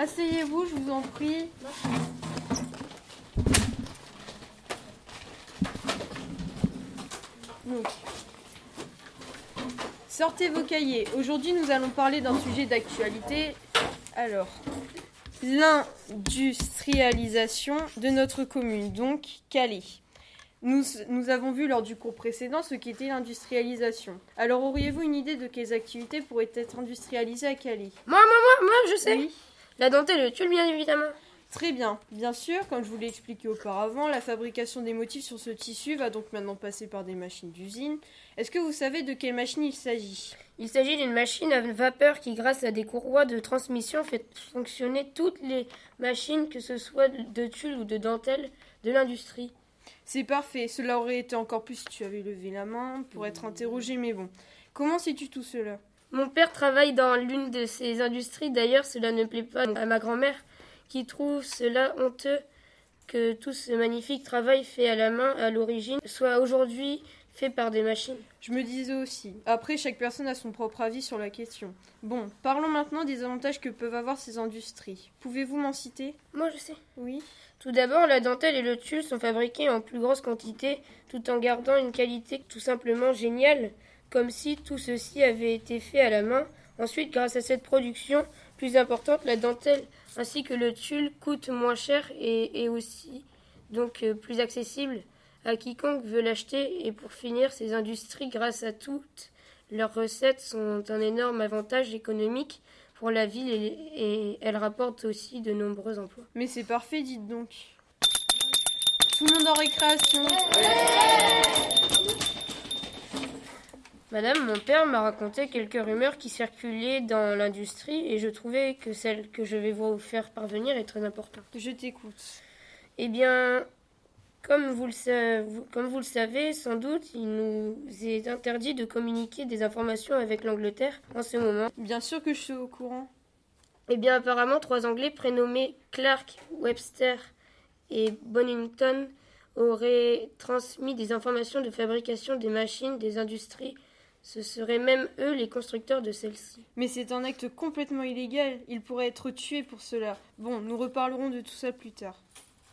Asseyez-vous, je vous en prie. Donc, sortez vos cahiers. Aujourd'hui, nous allons parler d'un sujet d'actualité. Alors, l'industrialisation de notre commune, donc Calais. Nous, nous avons vu lors du cours précédent ce qu'était l'industrialisation. Alors, auriez-vous une idée de quelles activités pourraient être industrialisées à Calais? Moi, moi, moi, moi, je sais. Oui. La dentelle le tulle, bien évidemment. Très bien. Bien sûr, comme je vous l'ai expliqué auparavant, la fabrication des motifs sur ce tissu va donc maintenant passer par des machines d'usine. Est-ce que vous savez de quelle machine il s'agit? Il s'agit d'une machine à vapeur qui, grâce à des courroies de transmission, fait fonctionner toutes les machines, que ce soit de tulle ou de dentelle, de l'industrie. C'est parfait. Cela aurait été encore plus si tu avais levé la main pour être interrogé, mais bon. Comment sais-tu tout cela? Mon père travaille dans l'une de ces industries. D'ailleurs, cela ne plaît pas à ma grand-mère, qui trouve cela honteux que tout ce magnifique travail fait à la main à l'origine soit aujourd'hui fait par des machines. Je me disais aussi. Après, chaque personne a son propre avis sur la question. Bon, parlons maintenant des avantages que peuvent avoir ces industries. Pouvez-vous m'en citer? Moi, je sais. Oui. Tout d'abord, la dentelle et le tulle sont fabriqués en plus grosse quantité, tout en gardant une qualité tout simplement géniale, comme si tout ceci avait été fait à la main. Ensuite, grâce à cette production plus importante, la dentelle ainsi que le tulle coûtent moins cher et, et aussi donc euh, plus accessible à quiconque veut l'acheter. Et pour finir, ces industries, grâce à toutes leurs recettes, sont un énorme avantage économique pour la ville et, et elles rapportent aussi de nombreux emplois. Mais c'est parfait, dites donc. Tout le monde en récréation. Madame, mon père m'a raconté quelques rumeurs qui circulaient dans l'industrie et je trouvais que celle que je vais vous faire parvenir est très importante. Je t'écoute. Eh bien, comme vous, le sa- vous- comme vous le savez, sans doute, il nous est interdit de communiquer des informations avec l'Angleterre en ce moment. Bien sûr que je suis au courant. Eh bien, apparemment, trois Anglais prénommés Clark, Webster et Bonington auraient transmis des informations de fabrication des machines des industries. Ce seraient même eux les constructeurs de celles-ci. Mais c'est un acte complètement illégal. Il pourrait être tué pour cela. Bon, nous reparlerons de tout ça plus tard.